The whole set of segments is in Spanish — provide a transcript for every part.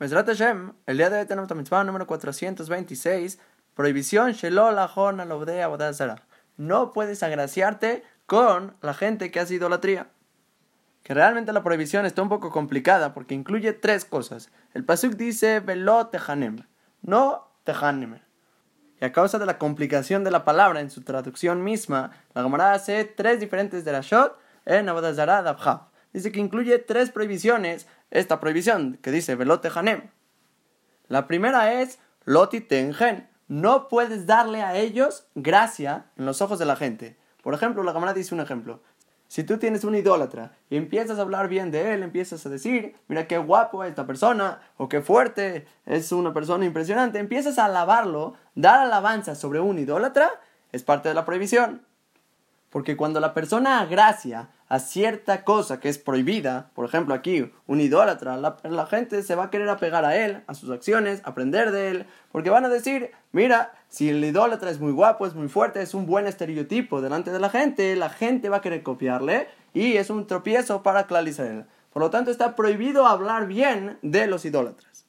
Mesrat Hashem, el día de hoy tenemos la mitzvah número 426, prohibición Shelol Ahon Alobdea Bodazara. No puedes agraciarte con la gente que hace idolatría. Que realmente la prohibición está un poco complicada porque incluye tres cosas. El pasuk dice Velo Tehanem, no Tehanem. Y a causa de la complicación de la palabra en su traducción misma, la Gemara hace tres diferentes de la shot en Abodazara Dabhav dice que incluye tres prohibiciones, esta prohibición que dice velote hanem. La primera es loti tengen. No puedes darle a ellos gracia en los ojos de la gente. Por ejemplo, la cámara dice un ejemplo. Si tú tienes un idólatra y empiezas a hablar bien de él, empiezas a decir, mira qué guapo es esta persona, o qué fuerte, es una persona impresionante, empiezas a alabarlo, dar alabanza sobre un idólatra, es parte de la prohibición. Porque cuando la persona agracia a cierta cosa que es prohibida, por ejemplo aquí, un idólatra, la, gente se va a querer apegar a él, a sus acciones, aprender de él, porque van a decir, mira, si el idólatra es muy guapo, es muy fuerte, es un buen estereotipo delante de la gente, la gente va a querer copiarle y es un tropiezo para él. Por lo tanto, está prohibido hablar bien de los idólatras.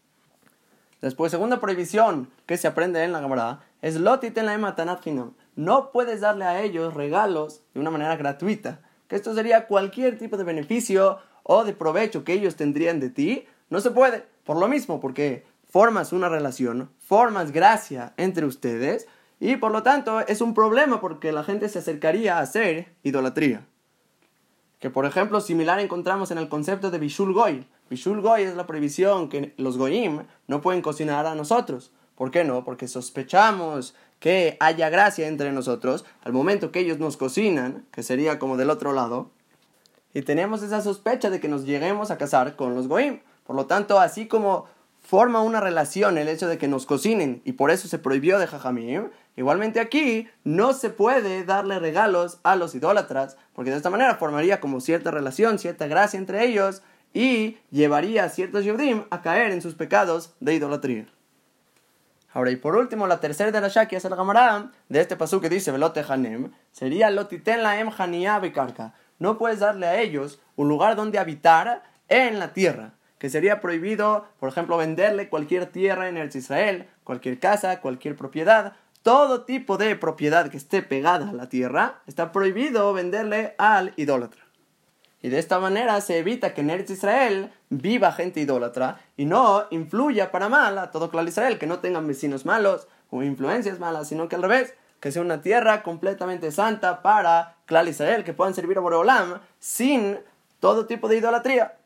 Después, segunda prohibición que se aprende en la Gemara es lotit en la ematanat No puedes darle a ellos regalos de una manera gratuita que esto sería cualquier tipo de beneficio o de provecho que ellos tendrían de ti, no se puede. Por lo mismo, porque formas una relación, formas gracia entre ustedes y por lo tanto es un problema porque la gente se acercaría a hacer idolatría. Que por ejemplo similar encontramos en el concepto de Bishul Goy. Bishul Goy es la prohibición que los Goyim no pueden cocinar a nosotros. ¿Por qué no? Porque sospechamos que haya gracia entre nosotros al momento que ellos nos cocinan, que sería como del otro lado, y tenemos esa sospecha de que nos lleguemos a casar con los goim. Por lo tanto, así como forma una relación el hecho de que nos cocinen y por eso se prohibió de Jajamim, igualmente aquí no se puede darle regalos a los idólatras, porque de esta manera formaría como cierta relación, cierta gracia entre ellos y llevaría a ciertos Yudim a caer en sus pecados de idolatría. Ahora, y por último, la tercera de la Shaki es el Gamarán de este pasú que dice Velote Hanem, sería Lotiten la Em Bekarka. No puedes darle a ellos un lugar donde habitar en la tierra, que sería prohibido, por ejemplo, venderle cualquier tierra en el Israel, cualquier casa, cualquier propiedad, todo tipo de propiedad que esté pegada a la tierra, está prohibido venderle al idólatra. Y de esta manera se evita que en Eretz Israel viva gente idólatra y no influya para mal a todo Clar Israel, que no tengan vecinos malos o influencias malas, sino que al revés, que sea una tierra completamente santa para Clar Israel, que puedan servir a Boreolam sin todo tipo de idolatría.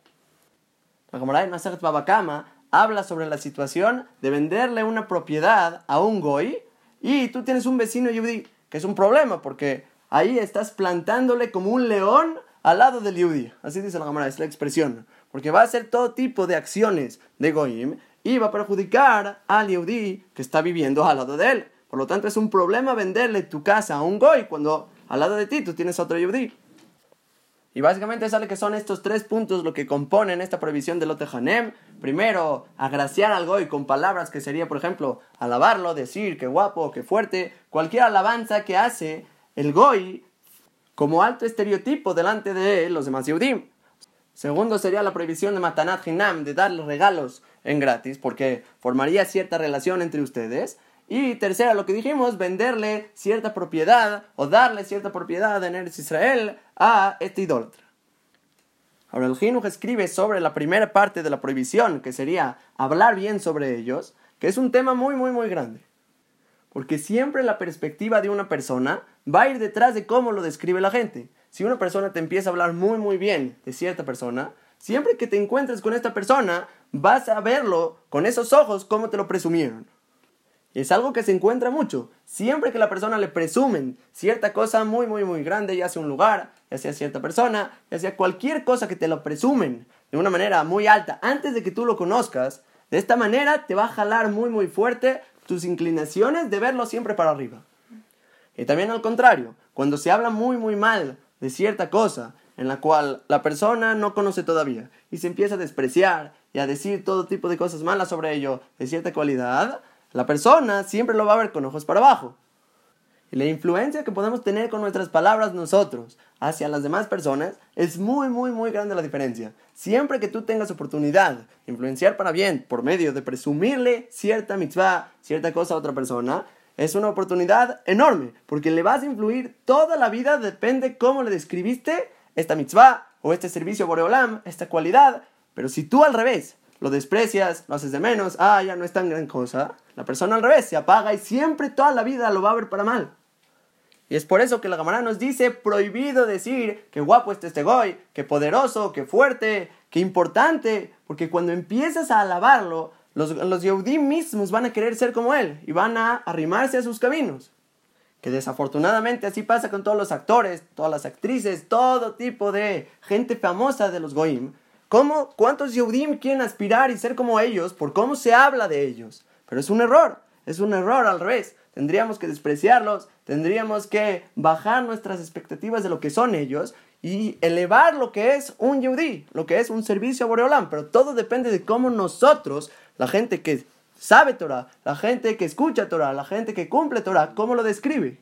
La Gemara en Maseret Babakama habla sobre la situación de venderle una propiedad a un goy y tú tienes un vecino yudí, que es un problema porque ahí estás plantándole como un león al lado del Yehudi. Así dice la Gemara, es la expresión. Porque va a hacer todo tipo de acciones de Goim y va a perjudicar al Yehudi que está viviendo al lado de él. Por lo tanto, es un problema venderle tu casa a un Goy cuando al lado de ti tú tienes otro Yehudi. Y básicamente sale que son estos tres puntos lo que componen esta prohibición del Lote Hanem. Primero, agraciar al Goy con palabras que sería, por ejemplo, alabarlo, decir que guapo, que fuerte. Cualquier alabanza que hace el Goy como alto estereotipo delante de los demás Yehudim. Segundo sería la prohibición de Matanat Hinam, de darle regalos en gratis, porque formaría cierta relación entre ustedes. Y tercera, lo que dijimos, venderle cierta propiedad o darle cierta propiedad en Eretz Israel a este idólatra. Ahora el Jinuj escribe sobre la primera parte de la prohibición, que sería hablar bien sobre ellos, que es un tema muy, muy, muy grande. Porque siempre la perspectiva de una persona va a ir detrás de cómo lo describe la gente. Si una persona te empieza a hablar muy muy bien de cierta persona, siempre que te encuentres con esta persona, vas a verlo con esos ojos como te lo presumieron. Es algo que se encuentra mucho. Siempre que la persona le presumen cierta cosa muy, muy, muy grande, ya sea un lugar, ya sea cierta persona, ya sea cualquier cosa que te lo presumen de una manera muy alta antes de que tú lo conozcas, de esta manera te va a jalar muy, muy fuerte tus inclinaciones de verlo siempre para arriba. Y también al contrario, cuando se habla muy muy mal de cierta cosa en la cual la persona no conoce todavía y se empieza a despreciar y a decir todo tipo de cosas malas sobre ello de cierta cualidad, la persona siempre lo va a ver con ojos para abajo. La influencia que podemos tener con nuestras palabras nosotros hacia las demás personas es muy, muy, muy grande la diferencia. Siempre que tú tengas oportunidad de influenciar para bien por medio de presumirle cierta mitzvah, cierta cosa a otra persona, es una oportunidad enorme, porque le vas a influir toda la vida, depende cómo le describiste esta mitzvah o este servicio Boreolam, esta cualidad. Pero si tú al revés lo desprecias, lo haces de menos, ah, ya no es tan gran cosa, la persona al revés se apaga y siempre toda la vida lo va a ver para mal. Y es por eso que la Gamara nos dice prohibido decir que guapo este este goy, que poderoso, que fuerte, que importante, porque cuando empiezas a alabarlo, los, los mismos van a querer ser como él y van a arrimarse a sus caminos. Que desafortunadamente así pasa con todos los actores, todas las actrices, todo tipo de gente famosa de los Goim. ¿Cómo, ¿Cuántos Yehudim quieren aspirar y ser como ellos por cómo se habla de ellos? Pero es un error, es un error al revés. Tendríamos que despreciarlos, tendríamos que bajar nuestras expectativas de lo que son ellos y elevar lo que es un Yehudi, lo que es un servicio a Boreolam. Pero todo depende de cómo nosotros, la gente que sabe Torah, la gente que escucha Torah, la gente que cumple Torah, cómo lo describe.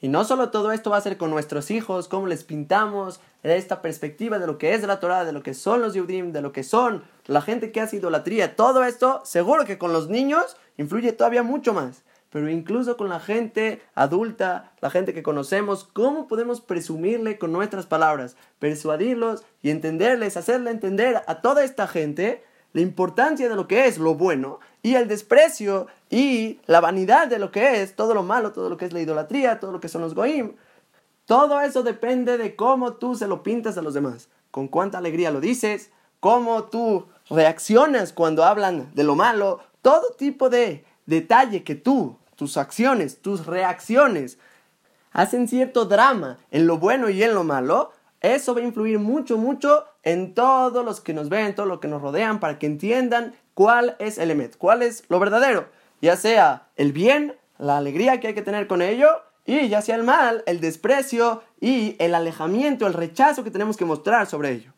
Y no solo todo esto va a ser con nuestros hijos, cómo les pintamos esta perspectiva de lo que es la Torah, de lo que son los Yehudim, de lo que son la gente que hace idolatría. Todo esto, seguro que con los niños influye todavía mucho más pero incluso con la gente adulta, la gente que conocemos, ¿cómo podemos presumirle con nuestras palabras, persuadirlos y entenderles, hacerle entender a toda esta gente la importancia de lo que es lo bueno y el desprecio y la vanidad de lo que es todo lo malo, todo lo que es la idolatría, todo lo que son los goim? Todo eso depende de cómo tú se lo pintas a los demás, con cuánta alegría lo dices, cómo tú reaccionas cuando hablan de lo malo, todo tipo de detalle que tú tus acciones, tus reacciones hacen cierto drama en lo bueno y en lo malo, eso va a influir mucho, mucho en todos los que nos ven, todos los que nos rodean, para que entiendan cuál es el Emet, cuál es lo verdadero, ya sea el bien, la alegría que hay que tener con ello, y ya sea el mal, el desprecio y el alejamiento, el rechazo que tenemos que mostrar sobre ello.